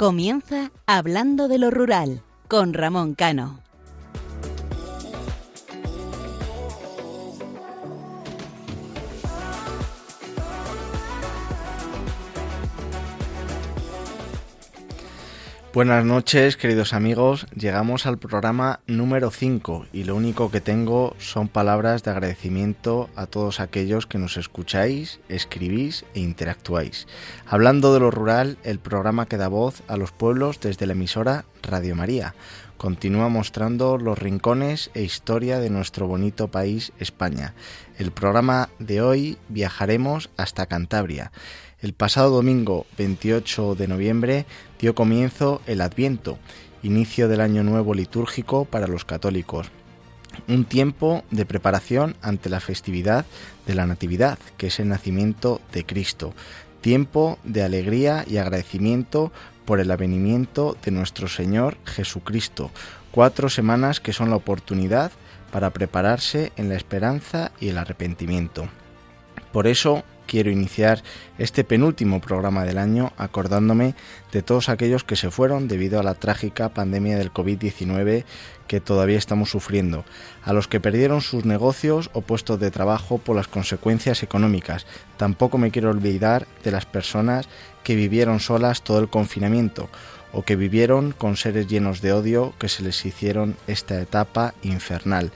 Comienza Hablando de lo Rural con Ramón Cano. Buenas noches, queridos amigos. Llegamos al programa número 5 y lo único que tengo son palabras de agradecimiento a todos aquellos que nos escucháis, escribís e interactuáis. Hablando de lo rural, el programa que da voz a los pueblos desde la emisora Radio María. Continúa mostrando los rincones e historia de nuestro bonito país, España. El programa de hoy viajaremos hasta Cantabria. El pasado domingo 28 de noviembre dio comienzo el Adviento, inicio del año nuevo litúrgico para los católicos. Un tiempo de preparación ante la festividad de la Natividad, que es el nacimiento de Cristo. Tiempo de alegría y agradecimiento por el avenimiento de nuestro Señor Jesucristo. Cuatro semanas que son la oportunidad para prepararse en la esperanza y el arrepentimiento. Por eso quiero iniciar este penúltimo programa del año acordándome de todos aquellos que se fueron debido a la trágica pandemia del COVID-19 que todavía estamos sufriendo, a los que perdieron sus negocios o puestos de trabajo por las consecuencias económicas. Tampoco me quiero olvidar de las personas que vivieron solas todo el confinamiento o que vivieron con seres llenos de odio que se les hicieron esta etapa infernal.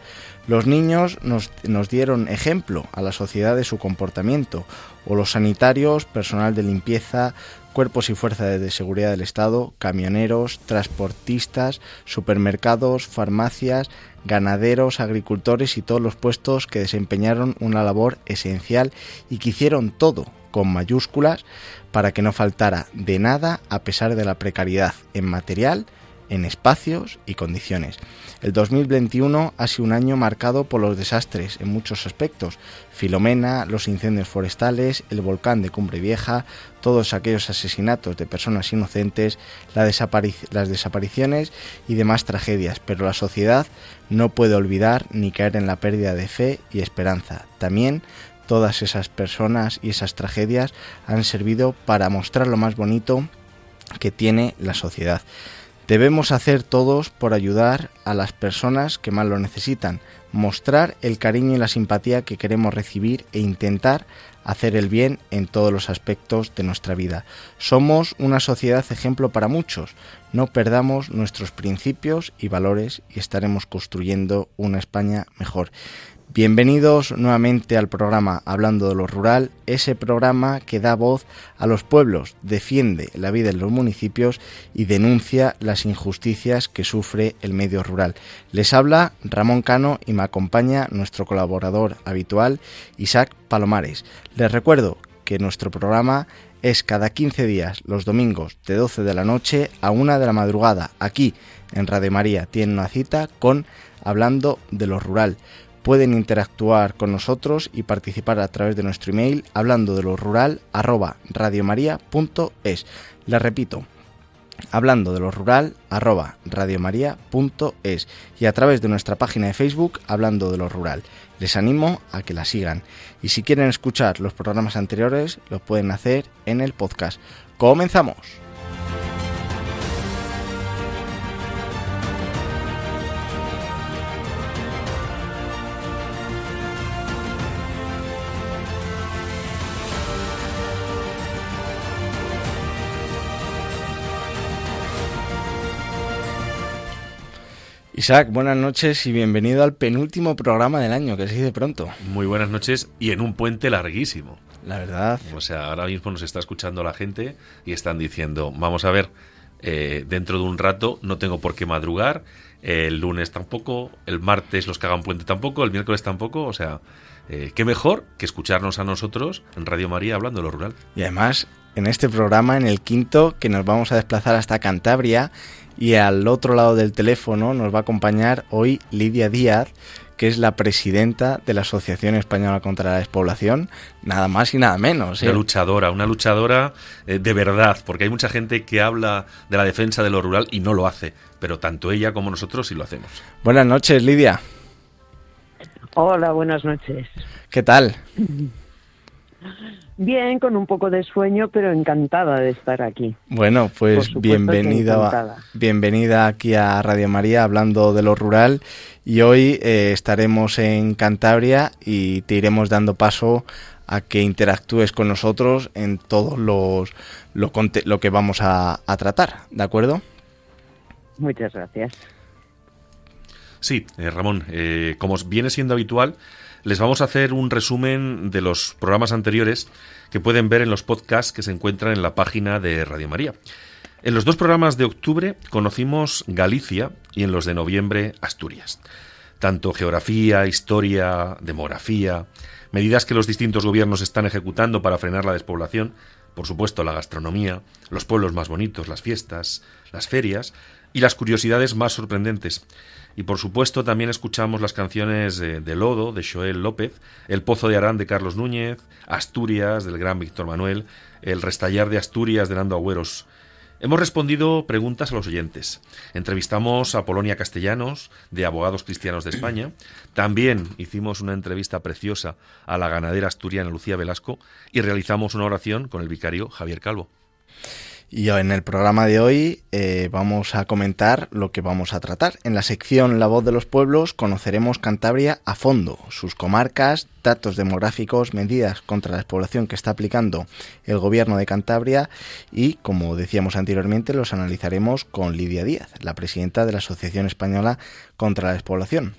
Los niños nos, dieron ejemplo a la sociedad de su comportamiento, o los sanitarios, personal de limpieza, cuerpos y fuerzas de seguridad del Estado, camioneros, transportistas, supermercados, farmacias, ganaderos, agricultores y todos los puestos que desempeñaron una labor esencial y que hicieron todo con mayúsculas para que no faltara de nada a pesar de la precariedad en material, en espacios y condiciones. El 2021 ha sido un año marcado por los desastres en muchos aspectos. Filomena, los incendios forestales, el volcán de Cumbre Vieja, todos aquellos asesinatos de personas inocentes, las desapariciones y demás tragedias. Pero la sociedad no puede olvidar ni caer en la pérdida de fe y esperanza. También todas esas personas y esas tragedias han servido para mostrar lo más bonito que tiene la sociedad. Debemos hacer todos por ayudar a las personas que más lo necesitan, mostrar el cariño y la simpatía que queremos recibir e intentar hacer el bien en todos los aspectos de nuestra vida. Somos una sociedad ejemplo para muchos. No perdamos nuestros principios y valores y estaremos construyendo una España mejor. Bienvenidos nuevamente al programa Hablando de lo Rural, ese programa que da voz a los pueblos, defiende la vida en los municipios y denuncia las injusticias que sufre el medio rural. Les habla Ramón Cano y me acompaña nuestro colaborador habitual, Isaac Palomares. Les recuerdo que nuestro programa es cada 15 días, los domingos, de 12 de la noche a 1 de la madrugada, aquí en Radio María. Tiene una cita con Hablando de lo Rural pueden interactuar con nosotros y participar a través de nuestro email hablando de lo rural arroba radiomaria.es. Les repito, hablando de lo rural arroba radiomaria.es y a través de nuestra página de Facebook hablando de lo rural. Les animo a que la sigan y si quieren escuchar los programas anteriores lo pueden hacer en el podcast. Comenzamos. Isaac, buenas noches y bienvenido al penúltimo programa del año, que se dice pronto. Muy buenas noches y en un puente larguísimo. La verdad. O sea, ahora mismo nos está escuchando la gente y están diciendo, vamos a ver, eh, dentro de un rato no tengo por qué madrugar, el lunes tampoco, el martes los que hagan puente tampoco, el miércoles tampoco, o sea, eh, qué mejor que escucharnos a nosotros en Radio María hablando de lo rural. Y además, en este programa, en el quinto, que nos vamos a desplazar hasta Cantabria y al otro lado del teléfono nos va a acompañar hoy Lidia Díaz, que es la presidenta de la Asociación Española contra la Despoblación, nada más y nada menos. Una ¿eh? luchadora, una luchadora eh, de verdad, porque hay mucha gente que habla de la defensa de lo rural y no lo hace, pero tanto ella como nosotros sí lo hacemos. Buenas noches, Lidia. Hola, buenas noches. ¿Qué tal? Bien, con un poco de sueño, pero encantada de estar aquí. Bueno, pues bienvenida, bienvenida aquí a Radio María hablando de lo rural y hoy eh, estaremos en Cantabria y te iremos dando paso a que interactúes con nosotros en todos los lo, lo que vamos a, tratar, ¿de acuerdo? Muchas gracias. Sí, eh, Ramón, eh, como viene siendo habitual, les vamos a hacer un resumen de los programas anteriores que pueden ver en los podcasts que se encuentran en la página de Radio María. En los dos programas de octubre conocimos Galicia y en los de noviembre Asturias. Tanto geografía, historia, demografía, medidas que los distintos gobiernos están ejecutando para frenar la despoblación, por supuesto la gastronomía, los pueblos más bonitos, las fiestas, las ferias y las curiosidades más sorprendentes. Y por supuesto también escuchamos las canciones de, Lodo, de Joel López, El Pozo de Arán de Carlos Núñez, Asturias del gran Víctor Manuel, El Restallar de Asturias de Nando Agüeros. Hemos respondido preguntas a los oyentes. Entrevistamos a Polonia Castellanos, de Abogados Cristianos de España. También hicimos una entrevista preciosa a la ganadera asturiana Lucía Velasco y realizamos una oración con el vicario Javier Calvo. Y en el programa de hoy eh, vamos a comentar lo que vamos a tratar. En la sección La voz de los pueblos conoceremos Cantabria a fondo, sus comarcas, datos demográficos, medidas contra la despoblación que está aplicando el gobierno de Cantabria y, como decíamos anteriormente, los analizaremos con Lidia Díaz, la presidenta de la Asociación Española contra la Despoblación.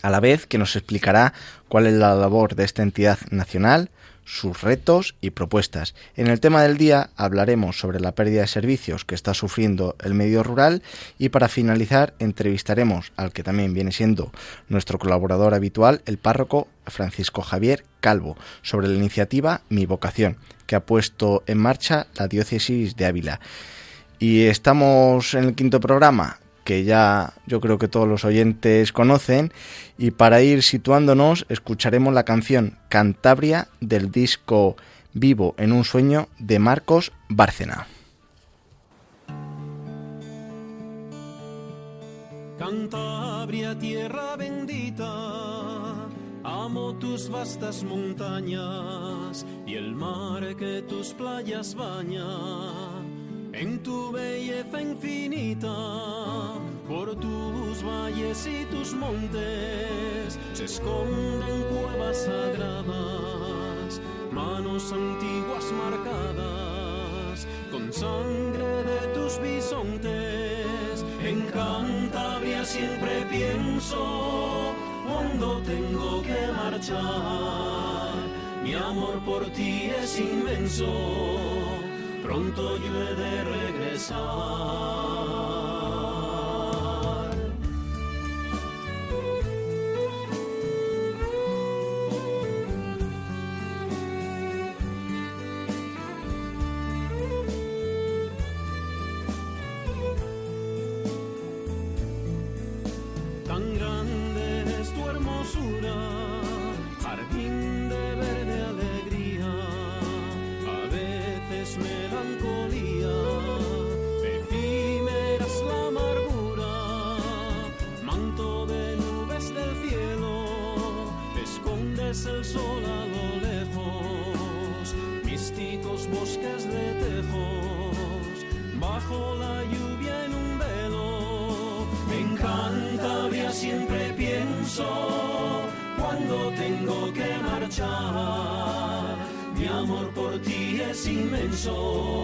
A la vez que nos explicará cuál es la labor de esta entidad nacional, sus retos y propuestas. En el tema del día hablaremos sobre la pérdida de servicios que está sufriendo el medio rural y para finalizar entrevistaremos al que también viene siendo nuestro colaborador habitual, el párroco Francisco Javier Calvo, sobre la iniciativa Mi Vocación, que ha puesto en marcha la diócesis de Ávila. Y estamos en el quinto programa que ya yo creo que todos los oyentes conocen, y para ir situándonos escucharemos la canción Cantabria del disco Vivo en un sueño de Marcos Bárcena. Cantabria, tierra bendita, amo tus vastas montañas y el mar que tus playas bañan en tu belleza infinita, por tus valles y tus montes se esconden cuevas sagradas, manos antiguas marcadas con sangre de tus bisontes. En Cantabria siempre pienso cuando tengo que marchar, mi amor por ti es inmenso pronto yo he de regresar. Siempre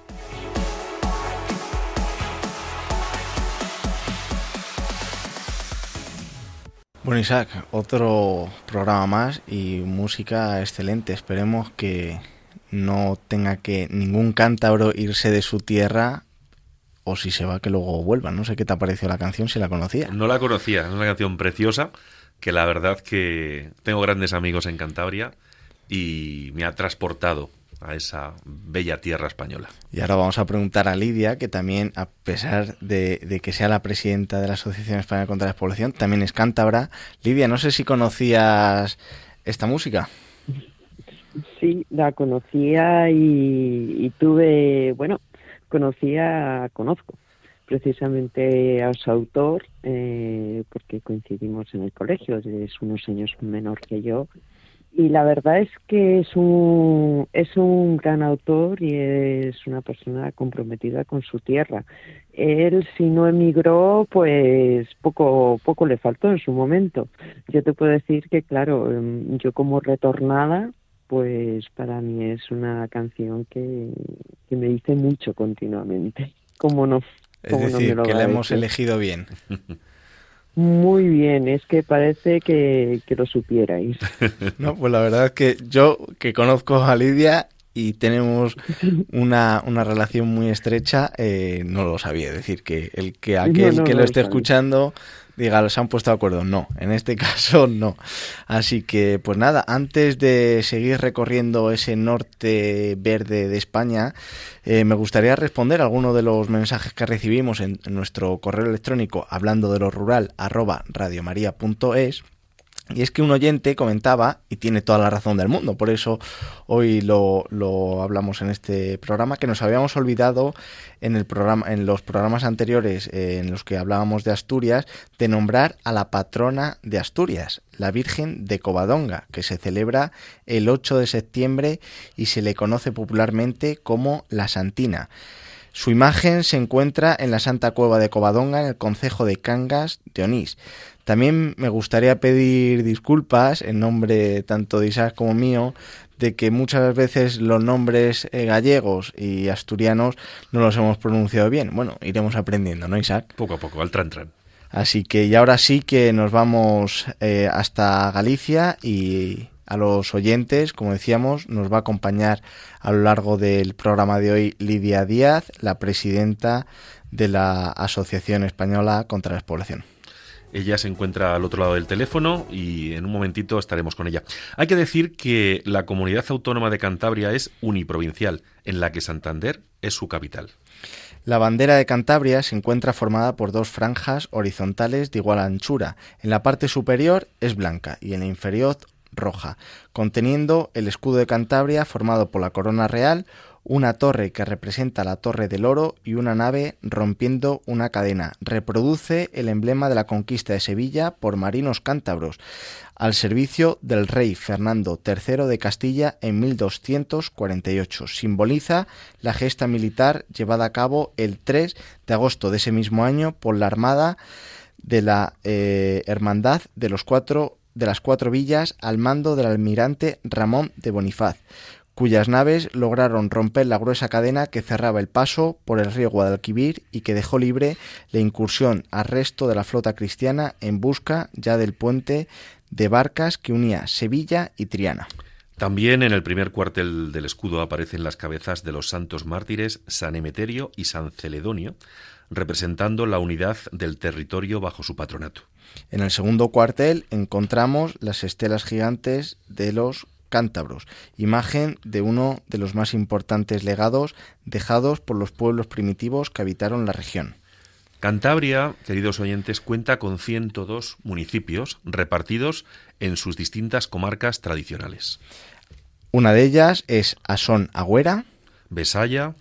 Bueno, Isaac, otro programa más y música excelente. Esperemos que no tenga que ningún cántabro irse de su tierra o si se va que luego vuelva. No sé qué te ha parecido la canción, si la conocía. No la conocía, es una canción preciosa que la verdad que tengo grandes amigos en Cantabria y me ha transportado a esa bella tierra española. Y ahora vamos a preguntar a Lidia, que también, a pesar de, que sea la presidenta de la Asociación Española contra la Despoblación, también es cántabra. Lidia, no sé si conocías esta música. Sí, la conocía y, tuve, bueno, conocía, conozco precisamente a su autor, eh, porque coincidimos en el colegio, es unos años menor que yo, y la verdad es que es un, es un gran autor y es una persona comprometida con su tierra. Él, si no emigró, pues poco, poco le faltó en su momento. Yo te puedo decir que, claro, em, yo como retornada, pues para mí es una canción que, que me dice mucho continuamente. ¿Cómo no? Es decir, que la hemos elegido bien. Muy bien, es que parece que, lo supierais. no, pues la verdad es que yo que conozco a Lidia y tenemos una, una relación muy estrecha, eh, no lo sabía. Es decir, que el que aquel que lo esté escuchando diga, ¿se han puesto de acuerdo? No, en este caso no. Así que, pues nada, antes de seguir recorriendo ese norte verde de España, eh, me gustaría responder algunos de los mensajes que recibimos en, nuestro correo electrónico hablando de lo rural arroba radiomaria.es y es que un oyente comentaba, y tiene toda la razón del mundo, por eso hoy lo, lo, hablamos en este programa, que nos habíamos olvidado en, el programa, en los programas anteriores eh, en los que hablábamos de Asturias, de nombrar a la patrona de Asturias, la Virgen de Covadonga, que se celebra el 8 de septiembre y se le conoce popularmente como la Santina. Su imagen se encuentra en la Santa Cueva de Covadonga, en el concejo de Cangas de Onís. También me gustaría pedir disculpas en nombre tanto de Isaac como mío de que muchas veces los nombres eh, gallegos y asturianos no los hemos pronunciado bien. Bueno, iremos aprendiendo, ¿no, Isaac? Poco a poco, al tran tran. Así que y ahora sí que nos vamos eh, hasta Galicia y a los oyentes, como decíamos, nos va a acompañar a lo largo del programa de hoy Lidia Díaz, la presidenta de la Asociación Española contra la Despoblación. Ella se encuentra al otro lado del teléfono y en un momentito estaremos con ella. Hay que decir que la comunidad autónoma de Cantabria es uniprovincial, en la que Santander es su capital. La bandera de Cantabria se encuentra formada por dos franjas horizontales de igual anchura. En la parte superior es blanca y en la inferior roja, conteniendo el escudo de Cantabria formado por la corona real, una torre que representa la Torre del Oro y una nave rompiendo una cadena. Reproduce el emblema de la conquista de Sevilla por marinos cántabros al servicio del rey Fernando III de Castilla en 1248. Simboliza la gesta militar llevada a cabo el 3 de agosto de ese mismo año por la Armada de la eh, Hermandad de los cuatro de las cuatro villas al mando del almirante Ramón de Bonifaz cuyas naves lograron romper la gruesa cadena que cerraba el paso por el río Guadalquivir y que dejó libre la incursión al resto de la flota cristiana en busca ya del puente de barcas que unía Sevilla y Triana. También en el primer cuartel del escudo aparecen las cabezas de los santos mártires San Emeterio y San Celedonio, representando la unidad del territorio bajo su patronato. En el segundo cuartel encontramos las estelas gigantes de los cántabros, imagen de uno de los más importantes legados dejados por los pueblos primitivos que habitaron la región. Cantabria, queridos oyentes, cuenta con 102 municipios repartidos en sus distintas comarcas tradicionales. Una de ellas es Asón Agüera, Besaya,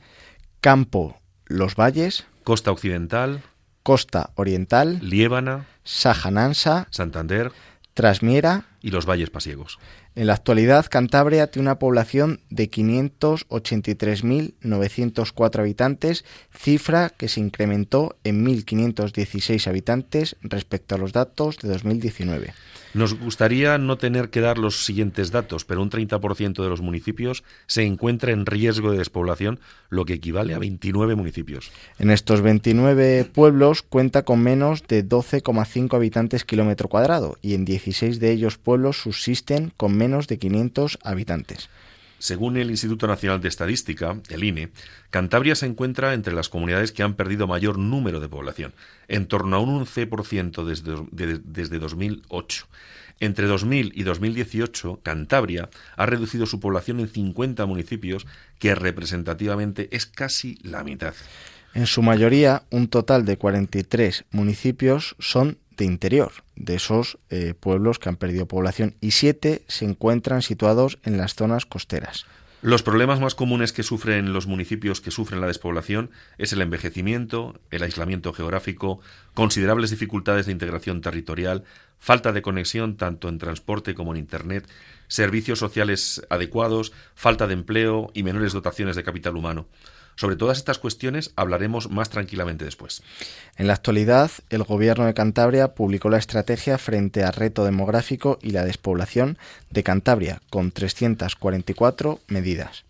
Campo Los Valles, Costa Occidental, Costa Oriental, Liébana, Sajanansa, Santander, Trasmiera y los valles pasiegos. En la actualidad, Cantabria tiene una población de 583.904 habitantes, cifra que se incrementó en 1.516 habitantes respecto a los datos de 2019. Nos gustaría no tener que dar los siguientes datos, pero un 30% de los municipios se encuentra en riesgo de despoblación, lo que equivale a 29 municipios. En estos 29 pueblos cuenta con menos de 12,5 habitantes kilómetro cuadrado y en 16 de ellos pueblos subsisten con menos de 500 habitantes. Según el Instituto Nacional de Estadística, el INE, Cantabria se encuentra entre las comunidades que han perdido mayor número de población, en torno a un 11% desde, desde 2008. Entre 2000 y 2018, Cantabria ha reducido su población en 50 municipios, que representativamente es casi la mitad. En su mayoría, un total de 43 municipios son de interior, de esos eh, pueblos que han perdido población, y siete se encuentran situados en las zonas costeras. Los problemas más comunes que sufren los municipios que sufren la despoblación es el envejecimiento, el aislamiento geográfico, considerables dificultades de integración territorial, falta de conexión tanto en transporte como en Internet, servicios sociales adecuados, falta de empleo y menores dotaciones de capital humano. Sobre todas estas cuestiones hablaremos más tranquilamente después. En la actualidad, el Gobierno de Cantabria publicó la estrategia frente al reto demográfico y la despoblación de Cantabria, con 344 medidas,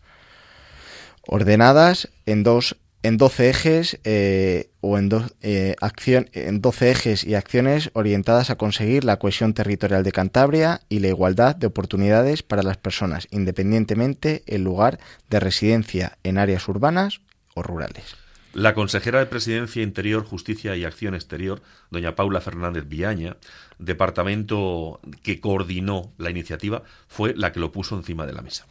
ordenadas en dos en 12 ejes eh, o en, eh, acción, en 12 ejes y acciones orientadas a conseguir la cohesión territorial de Cantabria y la igualdad de oportunidades para las personas, independientemente el lugar de residencia en áreas urbanas o rurales. La consejera de Presidencia Interior, Justicia y Acción Exterior, doña Paula Fernández Villaña, departamento que coordinó la iniciativa, fue la que lo puso encima de la mesa.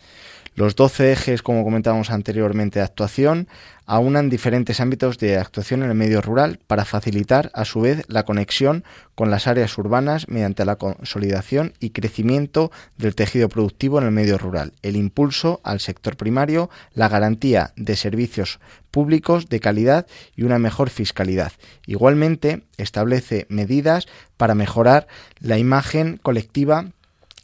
Los 12 ejes, como comentábamos anteriormente, de actuación aunan diferentes ámbitos de actuación en el medio rural para facilitar, a su vez, la conexión con las áreas urbanas mediante la consolidación y crecimiento del tejido productivo en el medio rural, el impulso al sector primario, la garantía de servicios públicos de calidad y una mejor fiscalidad. Igualmente, establece medidas para mejorar la imagen colectiva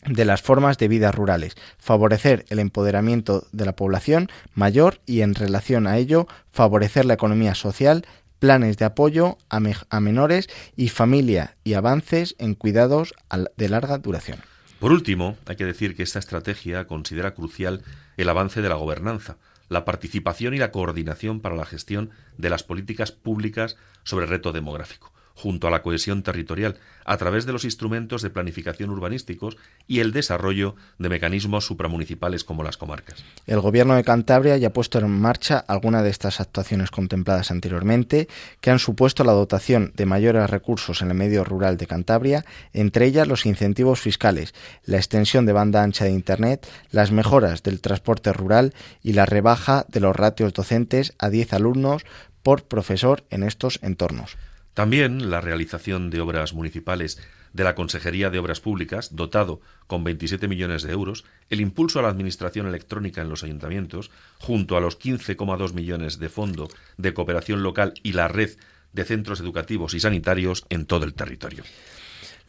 de las formas de vida rurales, favorecer el empoderamiento de la población mayor y en relación a ello favorecer la economía social, planes de apoyo a, menores y familia y avances en cuidados de larga duración. Por último, hay que decir que esta estrategia considera crucial el avance de la gobernanza, la participación y la coordinación para la gestión de las políticas públicas sobre el reto demográfico junto a la cohesión territorial, a través de los instrumentos de planificación urbanísticos y el desarrollo de mecanismos supramunicipales como las comarcas. El Gobierno de Cantabria ya ha puesto en marcha algunas de estas actuaciones contempladas anteriormente, que han supuesto la dotación de mayores recursos en el medio rural de Cantabria, entre ellas los incentivos fiscales, la extensión de banda ancha de Internet, las mejoras del transporte rural y la rebaja de los ratios docentes a 10 alumnos por profesor en estos entornos. También la realización de obras municipales de la Consejería de Obras Públicas, dotado con 27 millones de euros, el impulso a la administración electrónica en los ayuntamientos, junto a los 15,2 millones de fondo de cooperación local y la red de centros educativos y sanitarios en todo el territorio.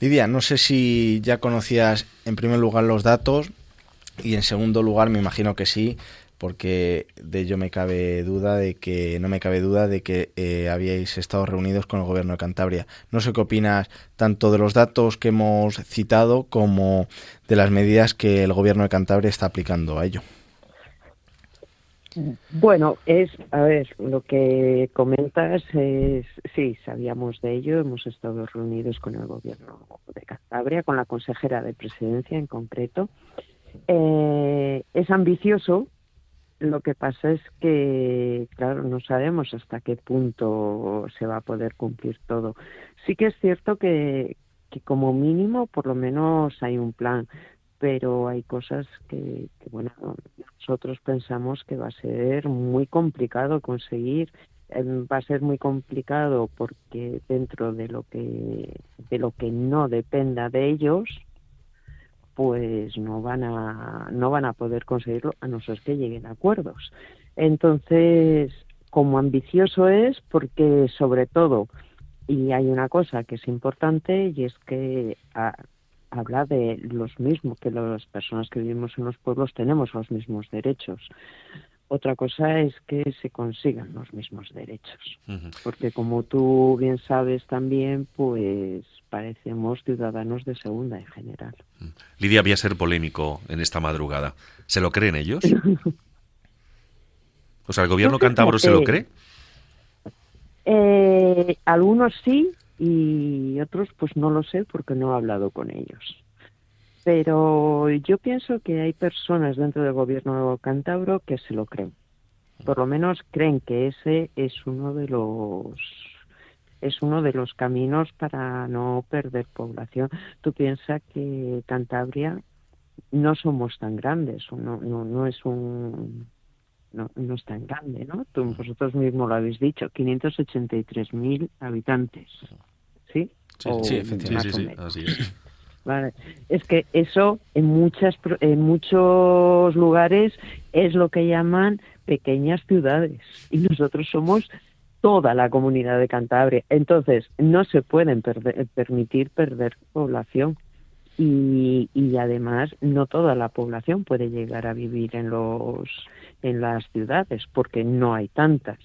Lidia, no sé si ya conocías en primer lugar los datos y en segundo lugar me imagino que sí porque de ello me cabe duda de que no me cabe duda de que eh, habíais estado reunidos con el gobierno de Cantabria. No sé qué opinas tanto de los datos que hemos citado como de las medidas que el gobierno de Cantabria está aplicando a ello. Bueno, es, a ver, lo que comentas es, sí, sabíamos de ello, hemos estado reunidos con el gobierno de Cantabria, con la consejera de presidencia en concreto. Eh, es ambicioso, lo que pasa es que, claro, no sabemos hasta qué punto se va a poder cumplir todo. Sí que es cierto que, que como mínimo, por lo menos hay un plan, pero hay cosas que, bueno, nosotros pensamos que va a ser muy complicado conseguir. Em, va a ser muy complicado porque dentro de lo que de lo que no dependa de ellos pues no van a no van a poder conseguirlo a no ser que lleguen a acuerdos. Entonces, como ambicioso es porque sobre todo y hay una cosa que es importante y es que habla de los mismos, que las personas que vivimos en los pueblos tenemos los mismos derechos. Otra cosa es que se consigan los mismos derechos, porque como tú bien sabes también, pues parecemos ciudadanos de segunda en general. Lidia, voy a ser polémico en esta madrugada. ¿Se lo creen ellos? o sea, ¿el gobierno cántabro se lo cree? Eh, algunos sí y otros pues no lo sé porque no he hablado con ellos. Pero yo pienso que hay personas dentro del gobierno cántabro que se lo creen. Por lo menos creen que ese es uno de los es uno de los caminos para no perder población. Tú piensas que Cantabria no somos tan grandes, no, no, no es un no, no es tan grande, ¿no? Tú, vosotros mismos lo habéis dicho, 583.000 habitantes, ¿sí? Sí, sí, efectivamente. Sí, sí, así es. Vale. Es que eso en muchas en muchos lugares es lo que llaman pequeñas ciudades y nosotros somos toda la comunidad de Cantabria. Entonces, no se pueden permitir perder población y, y además no toda la población puede llegar a vivir en los en las ciudades porque no hay tantas.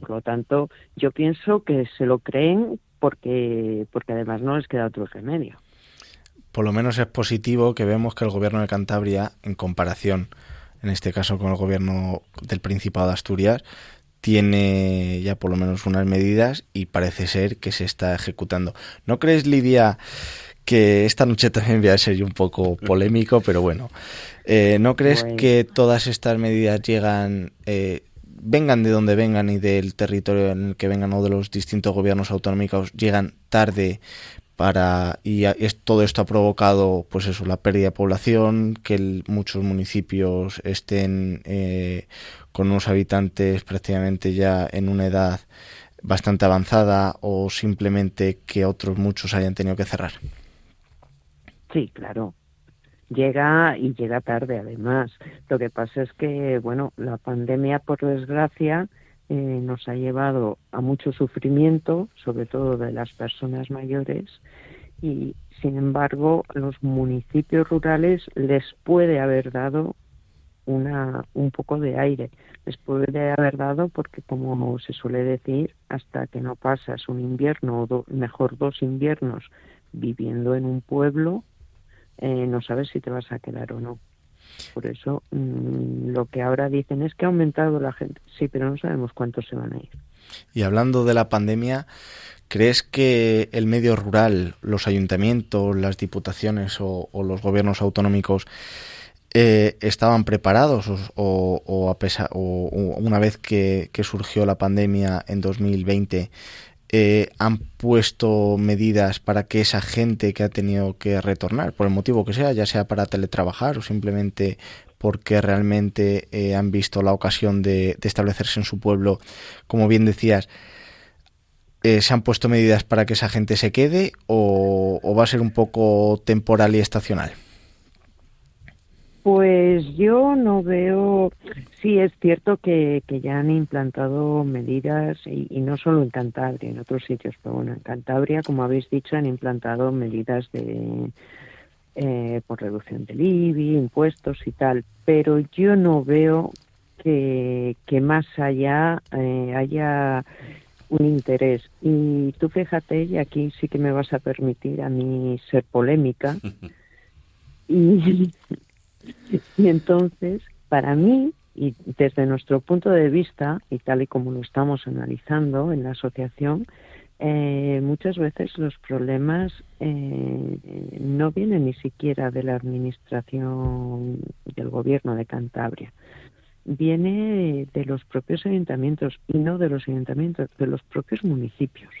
Por lo tanto, yo pienso que se lo creen porque porque además no les queda otro remedio por lo menos es positivo que vemos que el gobierno de Cantabria, en comparación, en este caso con el gobierno del Principado de Asturias, tiene ya por lo menos unas medidas y parece ser que se está ejecutando. ¿No crees, Lidia, que esta noche también voy a ser un poco polémico, pero bueno, eh, ¿no crees que todas estas medidas llegan, eh, vengan de donde vengan y del territorio en el que vengan o de los distintos gobiernos autonómicos, llegan tarde para y es, todo esto ha provocado pues eso la pérdida de población que muchos municipios estén eh, con unos habitantes prácticamente ya en una edad bastante avanzada o simplemente que otros muchos hayan tenido que cerrar sí claro. Llega y llega tarde además. Lo que pasa es que bueno la pandemia por desgracia eh, nos ha llevado a mucho sufrimiento, sobre todo de las personas mayores, y sin embargo los municipios rurales les puede haber dado una, un poco de aire, les puede haber dado porque como se suele decir, hasta que no pasas un invierno o mejor dos inviernos viviendo en un pueblo, eh, no sabes si te vas a quedar o no. Por eso mm, lo que ahora dicen es que ha aumentado la gente. Sí, pero no sabemos cuántos se van a ir. Y hablando de la pandemia, ¿crees que el medio rural, los ayuntamientos, las diputaciones o, los gobiernos autonómicos eh, estaban preparados o, a o una vez que, surgió la pandemia en 2020 eh, han puesto medidas para que esa gente que ha tenido que retornar, por el motivo que sea, ya sea para teletrabajar o simplemente porque realmente eh, han visto la ocasión de, establecerse en su pueblo, como bien decías, ¿se han puesto medidas para que esa gente se quede o va a ser un poco temporal y estacional? Pues yo no veo, sí es cierto que, ya han implantado medidas, y, no solo en Cantabria, en otros sitios, pero bueno, en Cantabria, como habéis dicho, han implantado medidas de eh, por reducción del IBI, impuestos y tal, pero yo no veo que, más allá eh, haya un interés. Y tú fíjate, y aquí sí que me vas a permitir a mí ser polémica, y y entonces, para mí, y desde nuestro punto de vista, y tal y como lo estamos analizando en la asociación, eh, muchas veces los problemas eh, no vienen ni siquiera de la administración del gobierno de Cantabria, viene de los propios ayuntamientos y no de los ayuntamientos, de los propios municipios.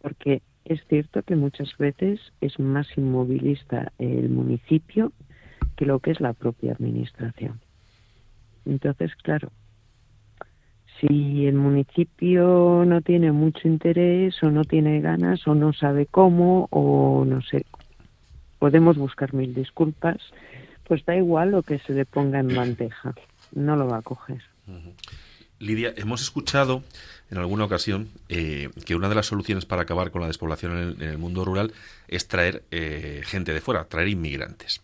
Porque es cierto que muchas veces es más inmovilista el municipio que lo que es la propia administración. Entonces, claro, si el municipio no tiene mucho interés o no tiene ganas o no sabe cómo o no sé, podemos buscar mil disculpas, pues da igual lo que se le ponga en bandeja, no lo va a coger. Lidia, hemos escuchado en alguna ocasión eh, que una de las soluciones para acabar con la despoblación en el, mundo rural es traer eh, gente de fuera, traer inmigrantes.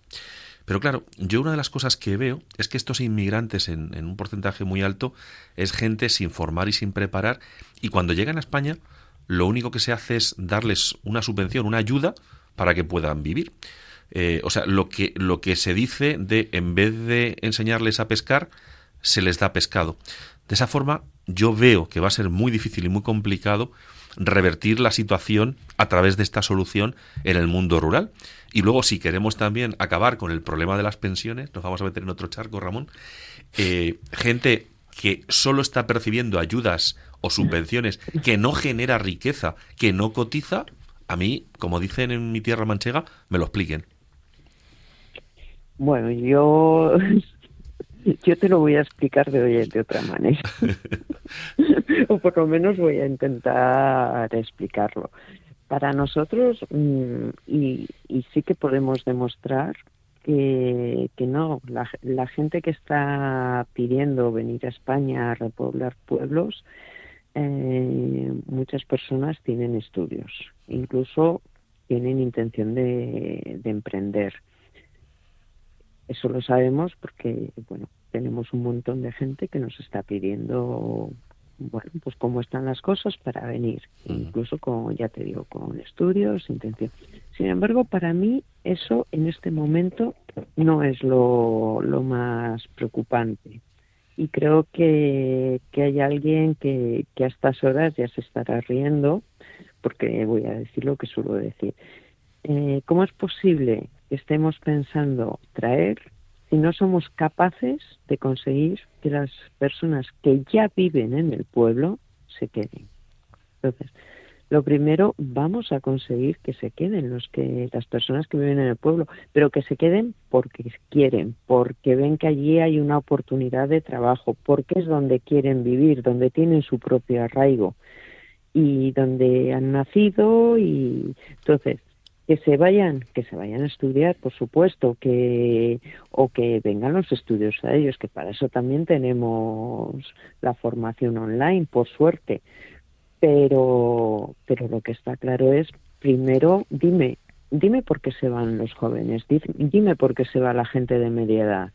Pero claro, yo una de las cosas que veo es que estos inmigrantes en, un porcentaje muy alto es gente sin formar y sin preparar y cuando llegan a España lo único que se hace es darles una subvención, una ayuda para que puedan vivir. Eh, o sea, lo que, lo que se dice de en vez de enseñarles a pescar, se les da pescado. De esa forma, yo veo que va a ser muy difícil y muy complicado revertir la situación a través de esta solución en el mundo rural. Y luego, si queremos también acabar con el problema de las pensiones, nos vamos a meter en otro charco, Ramón, eh, gente que solo está percibiendo ayudas o subvenciones, que no genera riqueza, que no cotiza, a mí, como dicen en mi tierra manchega, me lo expliquen. Bueno, yo yo te lo voy a explicar de, de otra manera. o por lo menos voy a intentar explicarlo. Para nosotros, mm, y, sí que podemos demostrar que, que no, la, la, gente que está pidiendo venir a España a repoblar pueblos, eh, muchas personas tienen estudios, incluso tienen intención de, de emprender. Eso lo sabemos porque, bueno, tenemos un montón de gente que nos está pidiendo, bueno, pues cómo están las cosas para venir, incluso con, ya te digo, con estudios, intención. Sin embargo, para mí eso en este momento no es lo, lo más preocupante. Y creo que, que hay alguien que, que a estas horas ya se estará riendo, porque voy a decir lo que suelo decir. Eh, ¿Cómo es posible estemos pensando traer si no somos capaces de conseguir que las personas que ya viven en el pueblo se queden. Entonces, lo primero, vamos a conseguir que se queden los que las personas que viven en el pueblo, pero que se queden porque quieren, porque ven que allí hay una oportunidad de trabajo, porque es donde quieren vivir, donde tienen su propio arraigo y donde han nacido y entonces que se vayan, que se vayan a estudiar, por supuesto, que o que vengan los estudios a ellos, que para eso también tenemos la formación online, por suerte. Pero pero lo que está claro es primero dime, dime por qué se van los jóvenes, dime por qué se va la gente de media edad.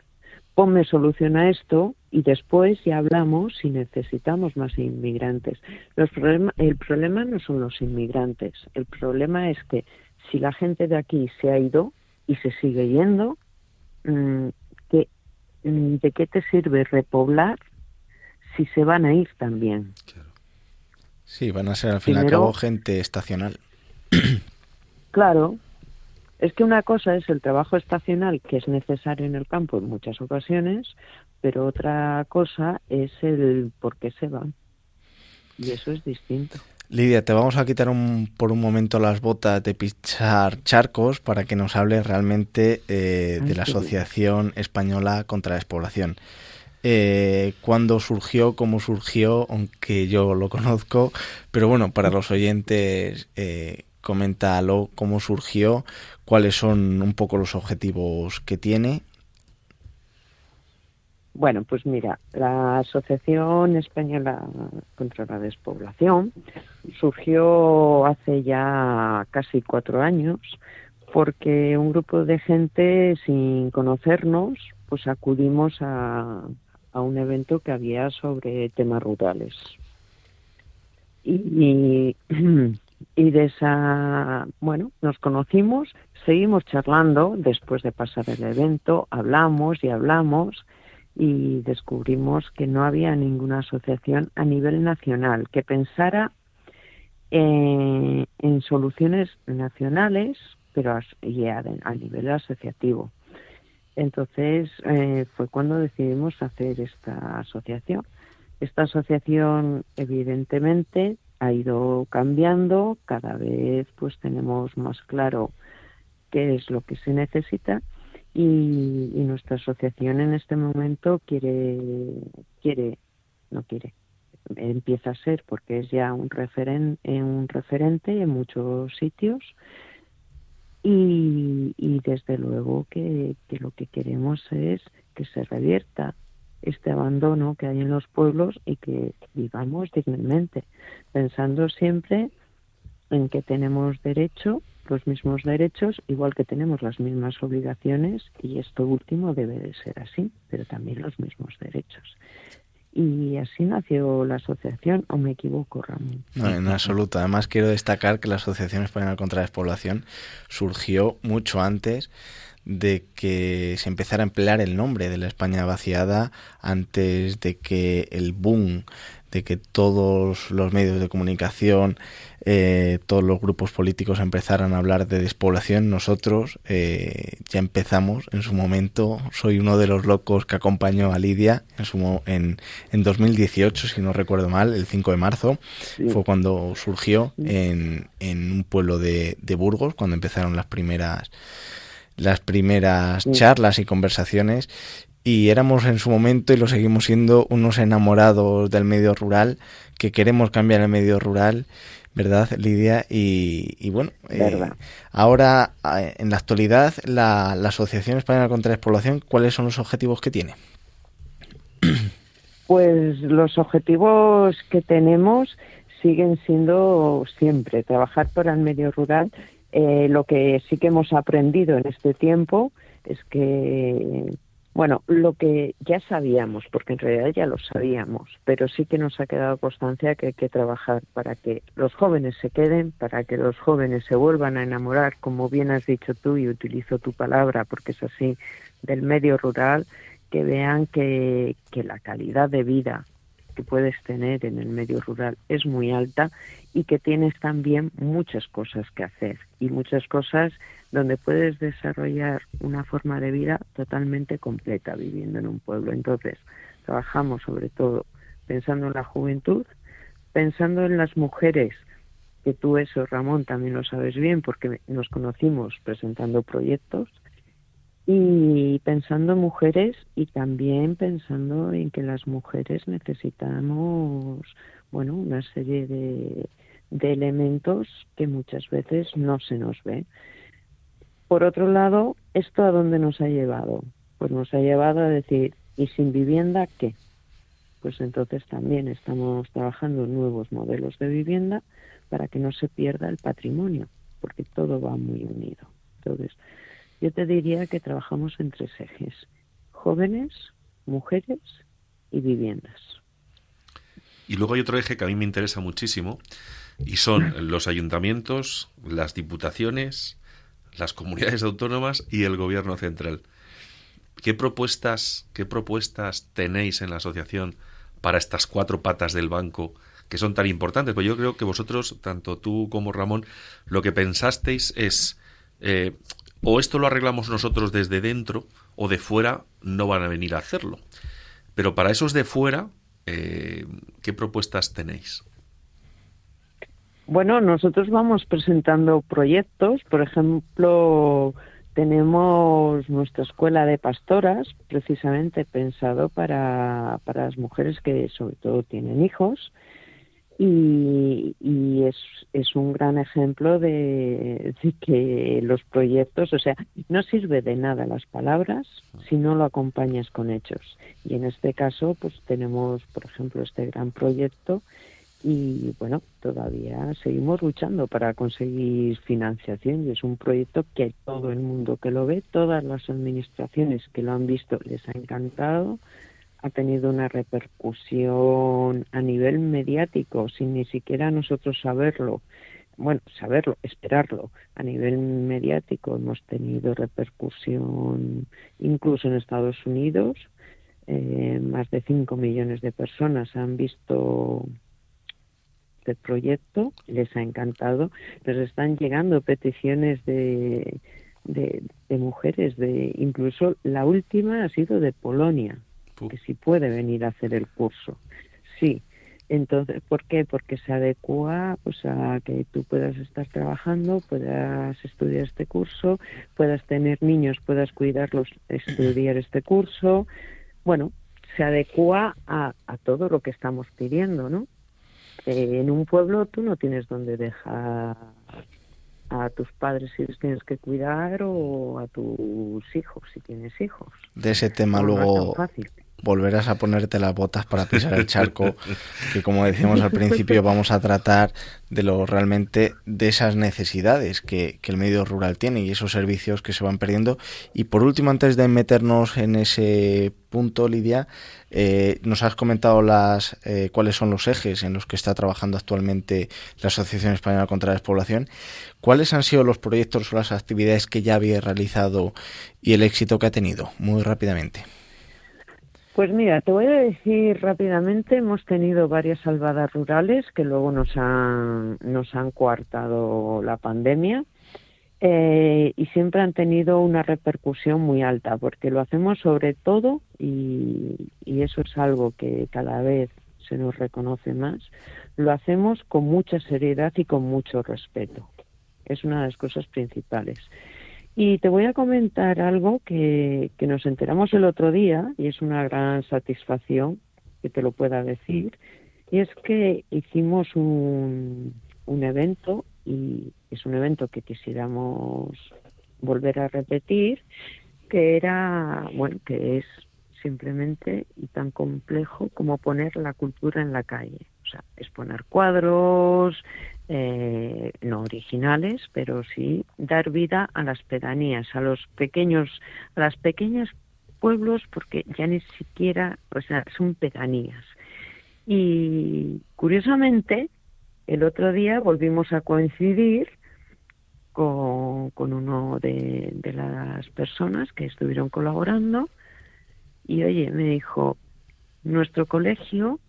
Ponme solución a esto y después ya hablamos si necesitamos más inmigrantes. Los el problema no son los inmigrantes, el problema es que si la gente de aquí se ha ido y se sigue yendo, mm, mm, ¿de qué te sirve repoblar si se van a ir también? Sí, van a ser al fin y al cabo gente estacional. Claro, es que una cosa es el trabajo estacional que es necesario en el campo en muchas ocasiones, pero otra cosa es el por qué se van. Y eso es distinto. Lidia, te vamos a quitar un, por un momento las botas de pichar charcos para que nos hables realmente eh, de la Asociación Española contra la Despoblación. Eh, ¿Cuándo surgió? ¿Cómo surgió? Aunque yo lo conozco, pero bueno, para los oyentes, eh, coméntalo cómo surgió, cuáles son un poco los objetivos que tiene bueno, pues mira, la Asociación Española contra la Despoblación surgió hace ya casi cuatro años porque un grupo de gente sin conocernos pues acudimos a, un evento que había sobre temas rurales. Y, y de esa, bueno, nos conocimos, seguimos charlando después de pasar el evento, hablamos y hablamos y descubrimos que no había ninguna asociación a nivel nacional que pensara eh, en soluciones nacionales, pero a, a, nivel asociativo. Entonces eh, fue cuando decidimos hacer esta asociación. Esta asociación, evidentemente, ha ido cambiando, cada vez pues tenemos más claro qué es lo que se necesita y, nuestra asociación en este momento quiere, quiere, no quiere, empieza a ser porque es ya un, referen, un referente en muchos sitios y, y desde luego que, que, lo que queremos es que se revierta este abandono que hay en los pueblos y que vivamos dignamente, pensando siempre en que tenemos derecho, los mismos derechos, igual que tenemos las mismas obligaciones, y esto último debe de ser así, pero también los mismos derechos. Y así nació la asociación, o me equivoco, Ramón. No, en absoluto. Además, quiero destacar que la Asociación Española contra la Despoblación surgió mucho antes de que se empezara a emplear el nombre de la España vaciada antes de que el boom de que todos los medios de comunicación, eh, todos los grupos políticos empezaran a hablar de despoblación, nosotros eh, ya empezamos. En su momento. Soy uno de los locos que acompañó a Lidia en, su, en, en 2018, si no recuerdo mal, el 5 de marzo, fue cuando surgió en, en un pueblo de, de Burgos, cuando empezaron las primeras las primeras charlas y conversaciones y éramos en su momento y lo seguimos siendo unos enamorados del medio rural que queremos cambiar el medio rural ¿verdad, Lidia? Y, bueno, eh, ahora, eh, en la actualidad, la, la, Asociación Española contra la Despoblación, ¿cuáles son los objetivos que tiene? Pues los objetivos que tenemos siguen siendo siempre trabajar por el medio rural eh, lo que sí que hemos aprendido en este tiempo es que, bueno, lo que ya sabíamos, porque en realidad ya lo sabíamos, pero sí que nos ha quedado constancia que hay que trabajar para que los jóvenes se queden, para que los jóvenes se vuelvan a enamorar, como bien has dicho tú y utilizo tu palabra porque es así, del medio rural, que vean que, que la calidad de vida que puedes tener en el medio rural es muy alta y que tienes también muchas cosas que hacer y muchas cosas donde puedes desarrollar una forma de vida totalmente completa viviendo en un pueblo. Entonces, trabajamos sobre todo pensando en la juventud, pensando en las mujeres, que tú eso, Ramón, también lo sabes bien porque nos conocimos presentando proyectos, y pensando en mujeres y también pensando en que las mujeres necesitamos bueno una serie de, de elementos que muchas veces no se nos ve por otro lado esto a dónde nos ha llevado pues nos ha llevado a decir y sin vivienda qué pues entonces también estamos trabajando nuevos modelos de vivienda para que no se pierda el patrimonio porque todo va muy unido. Entonces yo te diría que trabajamos en tres ejes, jóvenes, mujeres y viviendas. Y luego hay otro eje que a mí me interesa muchísimo y son los ayuntamientos, las diputaciones, las comunidades autónomas y el gobierno central. ¿Qué propuestas, qué propuestas tenéis en la asociación para estas cuatro patas del banco que son tan importantes? Pues yo creo que vosotros, tanto tú como Ramón, lo que pensasteis es eh, o esto lo arreglamos nosotros desde dentro o de fuera no van a venir a hacerlo. Pero para esos de fuera, eh, ¿qué propuestas tenéis? Bueno, nosotros vamos presentando proyectos, por ejemplo, tenemos nuestra escuela de pastoras, precisamente pensado para, para las mujeres que sobre todo tienen hijos, y, y es, es, un gran ejemplo de, de, que los proyectos, o sea, no sirve de nada las palabras si no lo acompañas con hechos. Y en este caso, pues tenemos, por ejemplo, este gran proyecto y bueno, todavía seguimos luchando para conseguir financiación y es un proyecto que todo el mundo que lo ve, todas las administraciones que lo han visto les ha encantado ha tenido una repercusión a nivel mediático sin ni siquiera nosotros saberlo. Bueno, saberlo, esperarlo. A nivel mediático hemos tenido repercusión incluso en Estados Unidos. Eh, más de 5 millones de personas han visto el proyecto, les ha encantado. Nos están llegando peticiones de, de, de mujeres, de incluso la última ha sido de Polonia, que si puede venir a hacer el curso. Sí. Entonces, ¿por qué? Porque se adecua pues, a que tú puedas estar trabajando, puedas estudiar este curso, puedas tener niños, puedas cuidarlos, estudiar este curso. Bueno, se adecua a, a todo lo que estamos pidiendo, ¿no? Eh, en un pueblo tú no tienes donde dejar a tus padres si los tienes que cuidar o a tus hijos si tienes hijos. De ese tema luego volverás a ponerte las botas para pisar el charco, que como decíamos al principio vamos a tratar de lo realmente de esas necesidades que, el medio rural tiene y esos servicios que se van perdiendo. Y por último, antes de meternos en ese punto, Lidia, eh, nos has comentado las eh, cuáles son los ejes en los que está trabajando actualmente la Asociación Española contra la Despoblación. ¿Cuáles han sido los proyectos o las actividades que ya había realizado y el éxito que ha tenido? Muy rápidamente. Pues mira, te voy a decir rápidamente, hemos tenido varias salvadas rurales que luego nos han, nos han coartado la pandemia eh, y siempre han tenido una repercusión muy alta porque lo hacemos sobre todo y, y eso es algo que cada vez se nos reconoce más, lo hacemos con mucha seriedad y con mucho respeto. Es una de las cosas principales. Y te voy a comentar algo que, nos enteramos el otro día y es una gran satisfacción que te lo pueda decir. Y es que hicimos un, un evento y es un evento que quisiéramos volver a repetir, que era, bueno, que es simplemente y tan complejo como poner la cultura en la calle. O sea, es poner cuadros, eh, no originales, pero sí dar vida a las pedanías, a los pequeños, a las pequeñas pueblos, porque ya ni siquiera, o sea, son pedanías. Y curiosamente, el otro día volvimos a coincidir con, uno de, de las personas que estuvieron colaborando y oye, me dijo, nuestro colegio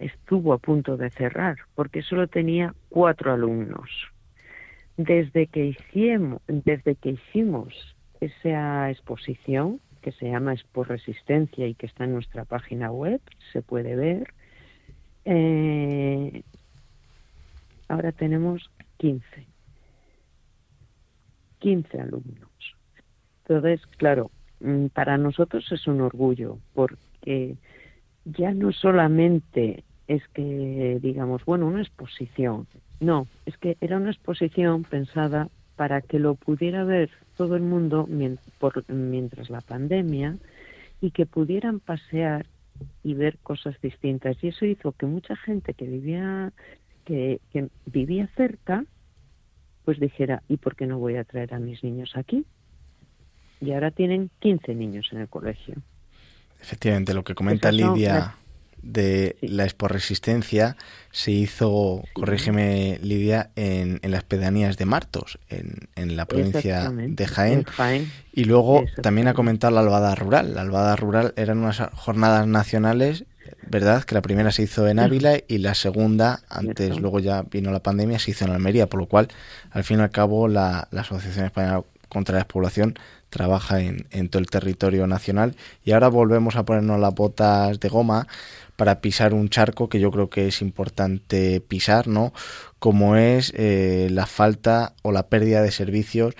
estuvo a punto de cerrar porque solo tenía cuatro alumnos. Desde que hicimos, desde que hicimos esa exposición, que se llama Expo Resistencia y que está en nuestra página web, se puede ver, eh, ahora tenemos 15. 15 alumnos. Entonces, claro, mm, para nosotros es un orgullo porque ya no solamente es que digamos, bueno, una exposición. No, es que era una exposición pensada para que lo pudiera ver todo el mundo mientras la pandemia y que pudieran pasear y ver cosas distintas. Y eso hizo que mucha gente que vivía, que, que vivía cerca, pues dijera, ¿y por qué no voy a traer a mis niños aquí? Y ahora tienen 15 niños en el colegio. Efectivamente, lo que comenta Lidia de la Expo Resistencia se hizo, corrígeme Lidia, en, las pedanías de Martos, en, en la provincia de Jaén. Y luego también ha comentado la Albada Rural. La Albada Rural eran unas jornadas nacionales, ¿verdad? Que la primera se hizo en Ávila y la segunda, antes, luego ya vino la pandemia, se hizo en Almería, por lo cual, al fin y al cabo, la, la Asociación Española contra la Despoblación trabaja en, en, todo el territorio nacional. Y ahora volvemos a ponernos las botas de goma para pisar un charco que yo creo que es importante pisar, ¿no? Como es eh, la falta o la pérdida de servicios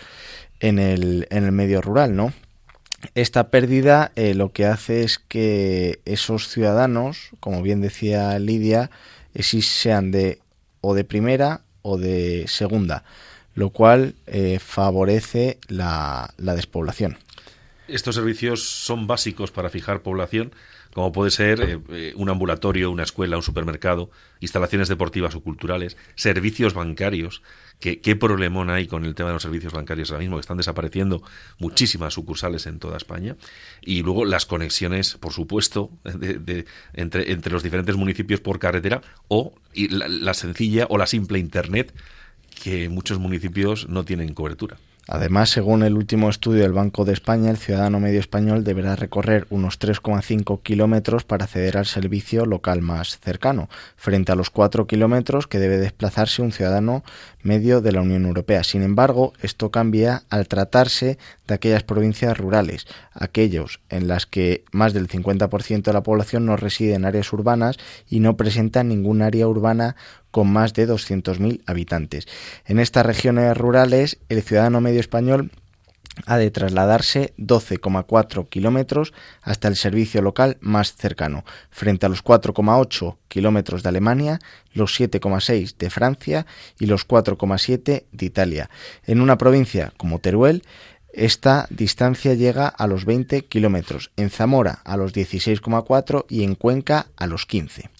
en el, en el medio rural, ¿no? Esta pérdida eh, lo que hace es que esos ciudadanos, como bien decía Lidia, eh, sean de o de primera o de segunda, lo cual favorece la, la despoblación. Estos servicios son básicos para fijar población como puede ser eh, eh, un ambulatorio, una escuela, un supermercado, instalaciones deportivas o culturales, servicios bancarios. ¿Qué, qué problemón hay con el tema de los servicios bancarios ahora mismo? Que están desapareciendo muchísimas sucursales en toda España. Y luego las conexiones, por supuesto, de, entre, entre los diferentes municipios por carretera o la, la sencilla o la simple Internet que muchos municipios no tienen cobertura. Además, según el último estudio del Banco de España, el ciudadano medio español deberá recorrer unos 3,5 kilómetros para acceder al servicio local más cercano, frente a los 4 kilómetros que debe desplazarse un ciudadano medio de la Unión Europea. Sin embargo, esto cambia al tratarse de aquellas provincias rurales, aquellos en las que más del 50% de la población no reside en áreas urbanas y no presenta ningún área urbana con más de 200.000 habitantes. En estas regiones rurales, el ciudadano medio español ha de trasladarse 12,4 kilómetros hasta el servicio local más cercano, frente a los 4,8 kilómetros de Alemania, los 7,6 de Francia y los 4,7 de Italia. En una provincia como Teruel, esta distancia llega a los 20 kilómetros, en Zamora a los 16,4 y en Cuenca a los 15.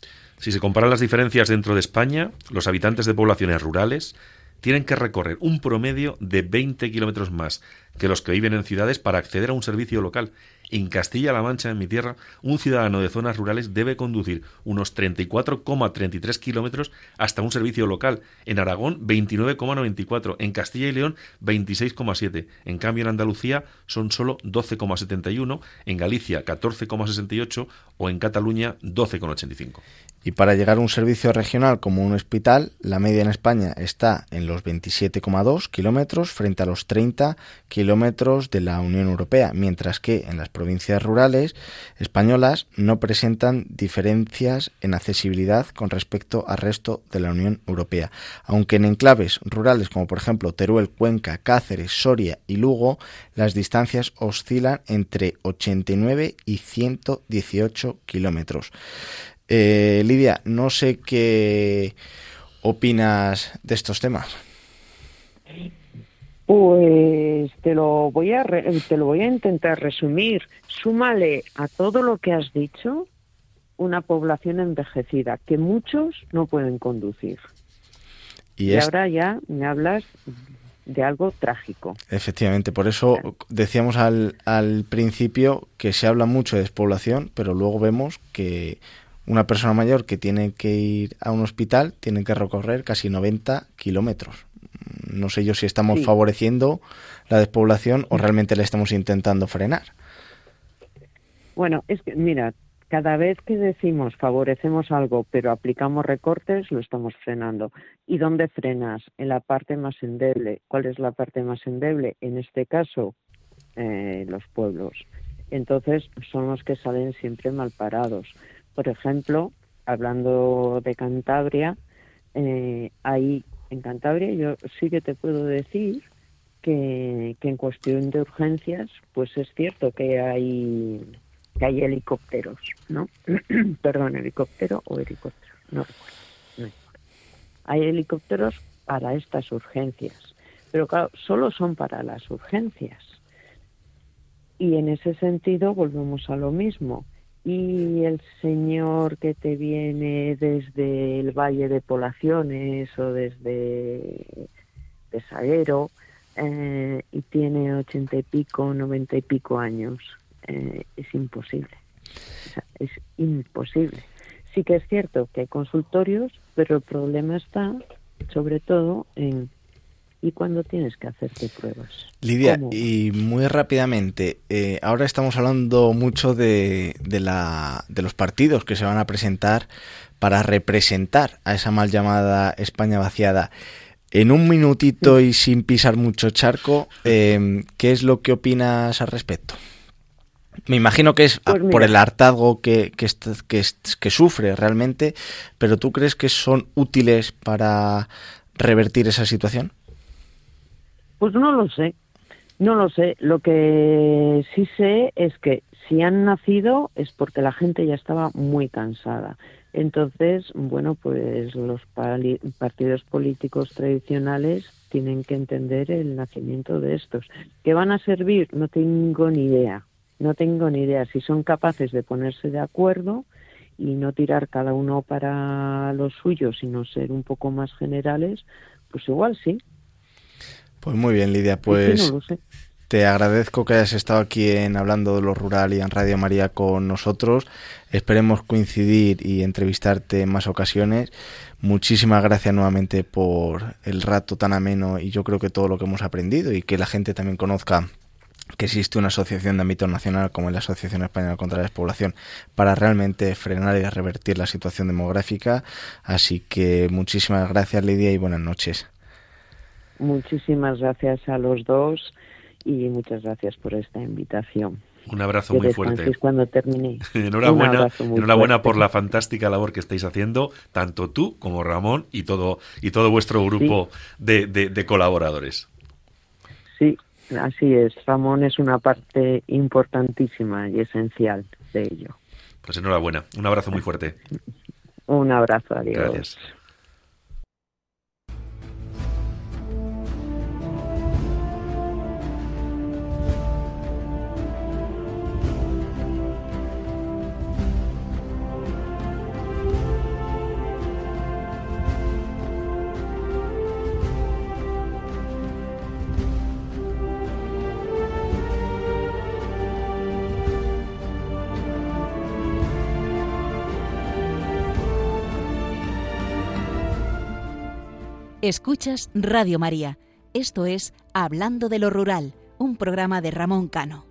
Si se comparan las diferencias dentro de España, los habitantes de poblaciones rurales tienen que recorrer un promedio de 20 kilómetros más que los que viven en ciudades para acceder a un servicio local. En Castilla-La Mancha, en mi tierra, un ciudadano de zonas rurales debe conducir unos 34,33 kilómetros hasta un servicio local. En Aragón, 29,94. En Castilla y León, 26,7. En cambio, en Andalucía son solo 12,71. En Galicia, 14,68. O en Cataluña, 12,85. Y para llegar a un servicio regional como un hospital, la media en España está en los 27,2 kilómetros frente a los 30 kilómetros de la Unión Europea, mientras que en las provincias rurales españolas no presentan diferencias en accesibilidad con respecto al resto de la Unión Europea. Aunque en enclaves rurales como por ejemplo Teruel, Cuenca, Cáceres, Soria y Lugo, las distancias oscilan entre 89 y 118 kilómetros. Eh, Lidia, no sé qué opinas de estos temas. Pues te lo voy a te lo voy a intentar resumir. Súmale a todo lo que has dicho una población envejecida que muchos no pueden conducir. Y, ahora ya me hablas de algo trágico. Efectivamente, por eso decíamos al, al principio que se habla mucho de despoblación, pero luego vemos que una persona mayor que tiene que ir a un hospital tiene que recorrer casi 90 kilómetros. No sé yo si estamos favoreciendo la despoblación o realmente la estamos intentando frenar. Bueno, es que, mira, cada vez que decimos favorecemos algo, pero aplicamos recortes, lo estamos frenando. ¿Y dónde frenas? En la parte más endeble. ¿Cuál es la parte más endeble? En este caso, eh, los pueblos. Entonces, son los que salen siempre mal parados. Por ejemplo, hablando de Cantabria, eh, ahí en Cantabria yo sí que te puedo decir que, en cuestión de urgencias, pues es cierto que hay hay helicópteros, ¿no? Perdón, helicóptero o helicóptero, no recuerdo. Hay helicópteros para estas urgencias, pero claro, solo son para las urgencias. Y en ese sentido volvemos a lo mismo y el señor que te viene desde el Valle de Poblaciones o desde Pesaguero eh, y tiene ochenta y pico, noventa y pico años, eh, es imposible. es imposible. Sí que es cierto que hay consultorios, pero el problema está sobre todo en y cuando tienes que hacerte pruebas. Lidia, y muy rápidamente, eh, ahora estamos hablando mucho de, de, la, de los partidos que se van a presentar para representar a esa mal llamada España vaciada. En un minutito y sin pisar mucho charco, eh, ¿qué es lo que opinas al respecto? Me imagino que es pues por el hartazgo que, que, que, que, sufre realmente, pero ¿tú crees que son útiles para revertir esa situación? Pues no lo sé, no lo sé. Lo que sí sé es que si han nacido es porque la gente ya estaba muy cansada. Entonces, bueno, pues los partidos políticos tradicionales tienen que entender el nacimiento de estos. ¿Qué van a servir? No tengo ni idea. No tengo ni idea. Si son capaces de ponerse de acuerdo y no tirar cada uno para lo suyo, sino ser un poco más generales, pues igual sí. Pues muy bien, Lidia, pues te agradezco que hayas estado aquí en Hablando de lo Rural y en Radio María con nosotros. Esperemos coincidir y entrevistarte en más ocasiones. Muchísimas gracias nuevamente por el rato tan ameno y yo creo que todo lo que hemos aprendido y que la gente también conozca que existe una asociación de ámbito nacional como es la Asociación Española contra la Despoblación para realmente frenar y revertir la situación demográfica. Así que muchísimas gracias Lidia y buenas noches. Muchísimas gracias a los dos y muchas gracias por esta invitación. Un abrazo muy fuerte. cuando termine. enhorabuena, enhorabuena por la fantástica labor que estáis haciendo, tanto tú como Ramón y todo y todo vuestro grupo de, de, colaboradores. Sí, así es. Ramón es una parte importantísima y esencial de ello. Pues enhorabuena. Un abrazo muy fuerte. Un abrazo, adiós. Gracias. Escuchas Radio María. Esto es Hablando de lo Rural, un programa de Ramón Cano.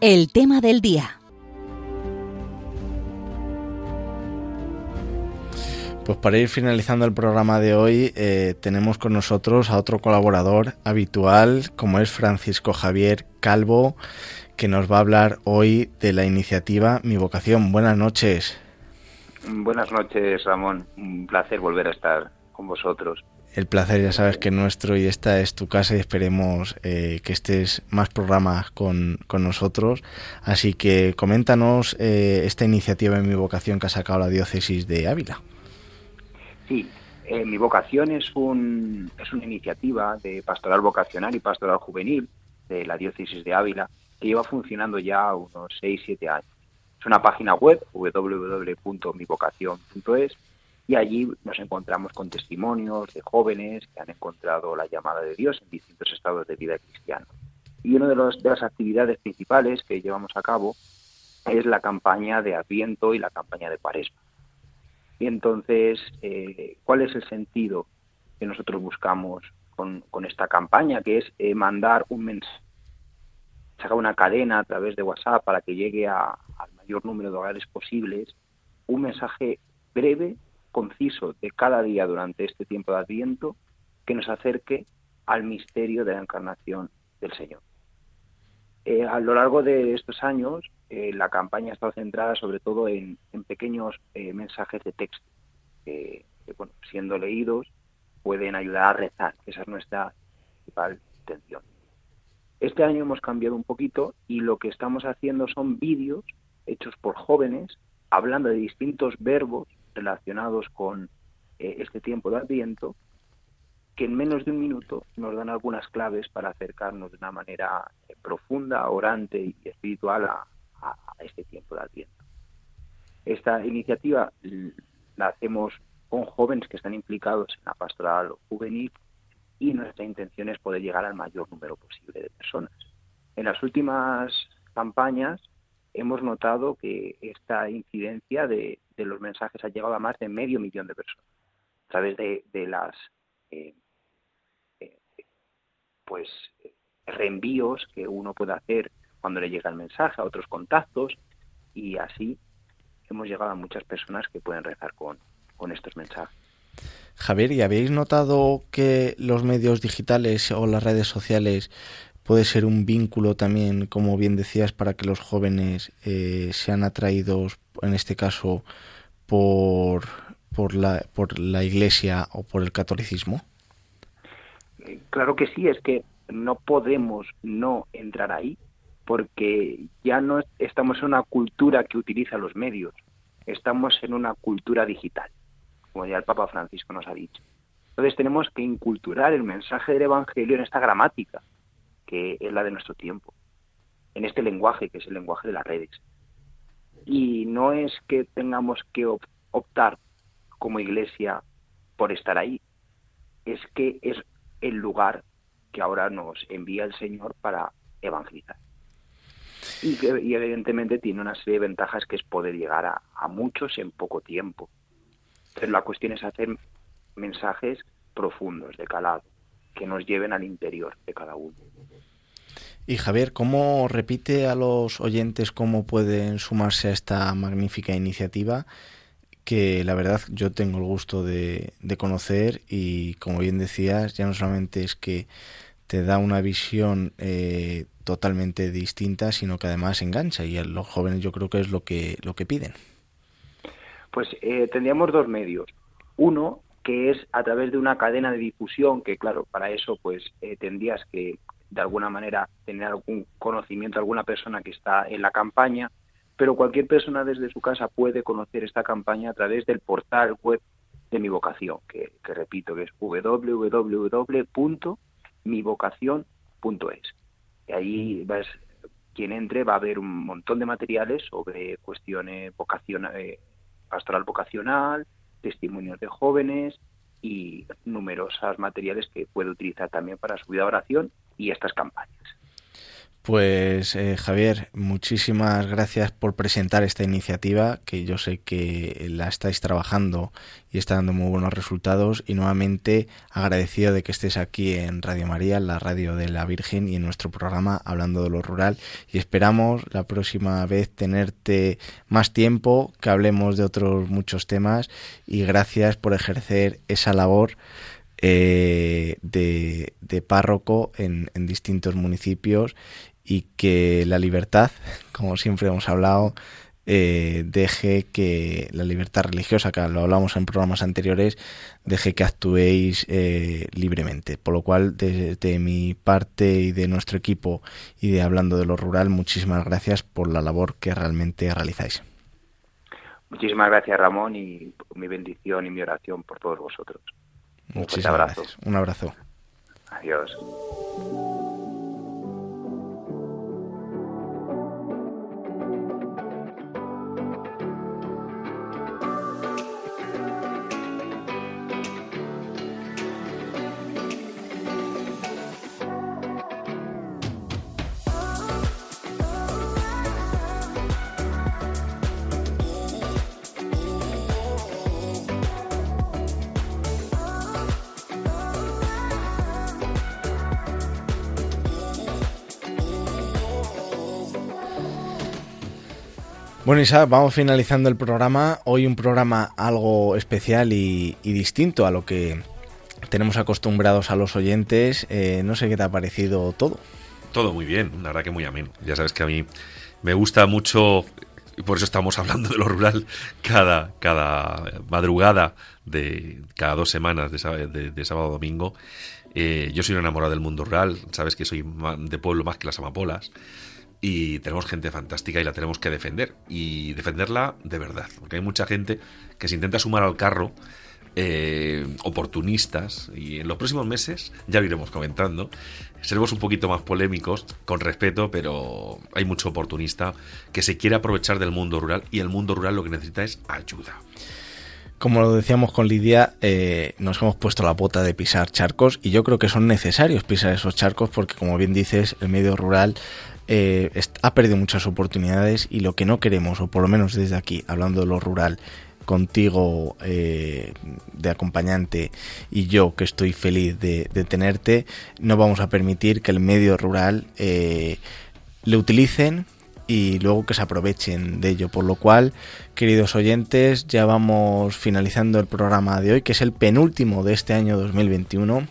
El tema del día. Pues para ir finalizando el programa de hoy, eh, tenemos con nosotros a otro colaborador habitual, como es Francisco Javier Calvo, que nos va a hablar hoy de la iniciativa Mi Vocación. Buenas noches. Buenas noches, Ramón. Un placer volver a estar con vosotros. El placer ya sabes que es nuestro y esta es tu casa y esperemos eh, que estés más programas con, con, nosotros. Así que coméntanos eh, esta iniciativa en mi vocación que ha sacado la diócesis de Ávila. Sí, eh, mi vocación es, un, es una iniciativa de pastoral vocacional y pastoral juvenil de la diócesis de Ávila que lleva funcionando ya unos 6-7 años. Es una página web www.mivocación.es y allí nos encontramos con testimonios de jóvenes que han encontrado la llamada de Dios en distintos estados de vida cristiana. Y una de, los, de las actividades principales que llevamos a cabo es la campaña de Adviento y la campaña de Cuaresma. Y entonces, eh, ¿cuál es el sentido que nosotros buscamos con, esta campaña? Que es eh, mandar un mensaje, sacar una cadena a través de WhatsApp para que llegue al mayor número de hogares posibles, un mensaje breve, conciso de cada día durante este tiempo de Adviento que nos acerque al misterio de la encarnación del Señor. Eh, a lo largo de estos años, eh, la campaña ha estado centrada sobre todo en, pequeños eh, mensajes de texto que, bueno, siendo leídos, pueden ayudar a rezar. Esa es nuestra principal intención. Este año hemos cambiado un poquito y lo que estamos haciendo son vídeos hechos por jóvenes hablando de distintos verbos relacionados con este tiempo de Adviento que en menos de un minuto nos dan algunas claves para acercarnos de una manera eh, profunda, orante y espiritual a, este tiempo de Adviento. Esta iniciativa la hacemos con jóvenes que están implicados en la pastoral juvenil y nuestra intención es poder llegar al mayor número posible de personas. En las últimas campañas hemos notado que esta incidencia de, los mensajes ha llegado a más de medio millón de personas a través de, las eh, pues reenvíos que uno puede hacer cuando le llega el mensaje a otros contactos y así hemos llegado a muchas personas que pueden rezar con, con estos mensajes. Javier, ¿y habéis notado que los medios digitales o las redes sociales puede ser un vínculo también, como bien decías, para que los jóvenes eh, sean atraídos, en este caso, por, por, la, por la Iglesia o por el catolicismo? Claro que sí, es que no podemos no entrar ahí porque ya no estamos en una cultura que utiliza los medios, estamos en una cultura digital, como ya el Papa Francisco nos ha dicho. Entonces tenemos que inculturar el mensaje del Evangelio en esta gramática, que es la de nuestro tiempo, en este lenguaje, que es el lenguaje de las redes. Y no es que tengamos que optar como iglesia por estar ahí, es que es el lugar que ahora nos envía el Señor para evangelizar. Y, evidentemente tiene una serie de ventajas que es poder llegar a, muchos en poco tiempo. Entonces la cuestión es hacer mensajes profundos, de calado, que nos lleven al interior de cada uno. Y Javier, ¿cómo repite a los oyentes cómo pueden sumarse a esta magnífica iniciativa que la verdad yo tengo el gusto de, conocer y como bien decías, ya no solamente es que te da una visión eh, totalmente distinta, sino que además engancha y a los jóvenes yo creo que es lo que, lo que piden. Pues eh, tendríamos dos medios. Uno, que es a través de una cadena de difusión, que claro, para eso pues eh, tendrías que de alguna manera tener algún conocimiento, alguna persona que está en la campaña, pero cualquier persona desde su casa puede conocer esta campaña a través del portal web de mi vocación, que, repito que es www.mivocación.es. Y ahí quien entre va a ver un montón de materiales sobre cuestiones vocacional, eh, pastoral vocacional, testimonios de jóvenes y numerosos materiales que puede utilizar también para su vida de oración y estas campañas. Pues eh, Javier, muchísimas gracias por presentar esta iniciativa que yo sé que la estáis trabajando y está dando muy buenos resultados. Y nuevamente agradecido de que estés aquí en Radio María, la radio de la Virgen y en nuestro programa hablando de lo rural. Y esperamos la próxima vez tenerte más tiempo, que hablemos de otros muchos temas. Y gracias por ejercer esa labor eh, de, párroco en, en distintos municipios y que la libertad, como siempre hemos hablado, eh, deje que la libertad religiosa, que lo hablamos en programas anteriores, deje que actuéis eh, libremente. Por lo cual, desde mi parte y de nuestro equipo y de Hablando de lo Rural, muchísimas gracias por la labor que realmente realizáis. Muchísimas gracias, Ramón, y mi bendición y mi oración por todos vosotros. Muchísimas gracias. Un abrazo. Adiós. Bueno, Isa, vamos finalizando el programa. Hoy un programa algo especial y, distinto a lo que tenemos acostumbrados a los oyentes. Eh, no sé qué te ha parecido todo. Todo muy bien, la verdad que muy ameno. Ya sabes que a mí me gusta mucho, y por eso estamos hablando de lo rural cada, cada madrugada de cada dos semanas de, sábado a domingo. Eh, yo soy un enamorado del mundo rural, sabes que soy de pueblo más que las amapolas y tenemos gente fantástica y la tenemos que defender y defenderla de verdad, porque hay mucha gente que se intenta sumar al carro eh, oportunistas y en los próximos meses ya lo iremos comentando seremos un poquito más polémicos con respeto pero hay mucho oportunista que se quiere aprovechar del mundo rural y el mundo rural lo que necesita es ayuda. Como lo decíamos con Lidia, eh, nos hemos puesto la bota de pisar charcos y yo creo que son necesarios pisar esos charcos porque, como bien dices, el medio rural eh, ha perdido muchas oportunidades y lo que no queremos, o por lo menos desde aquí, hablando de lo rural, contigo eh, de acompañante y yo que estoy feliz de, tenerte, no vamos a permitir que el medio rural eh, le utilicen y luego que se aprovechen de ello. Por lo cual, queridos oyentes, ya vamos finalizando el programa de hoy, que es el penúltimo de este año 2021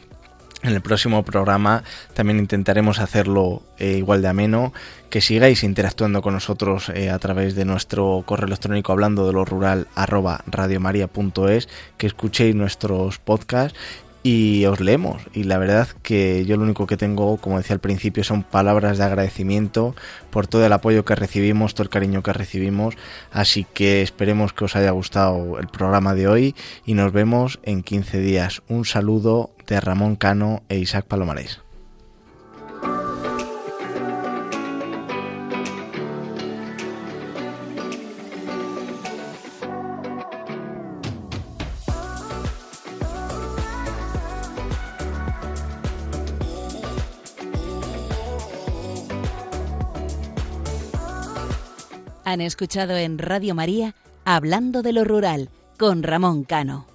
en el próximo programa también intentaremos hacerlo eh, igual de ameno, que sigáis interactuando con nosotros eh, a través de nuestro correo electrónico hablando de lo rural arroba radiomaria.es, que escuchéis nuestros podcasts y os leemos. Y la verdad que yo lo único que tengo, como decía al principio, son palabras de agradecimiento por todo el apoyo que recibimos, todo el cariño que recibimos. Así que esperemos que os haya gustado el programa de hoy y nos vemos en 15 días. Un saludo de Ramón Cano e Isaac Palomares. Han escuchado en Radio María Hablando de lo Rural con Ramón Cano.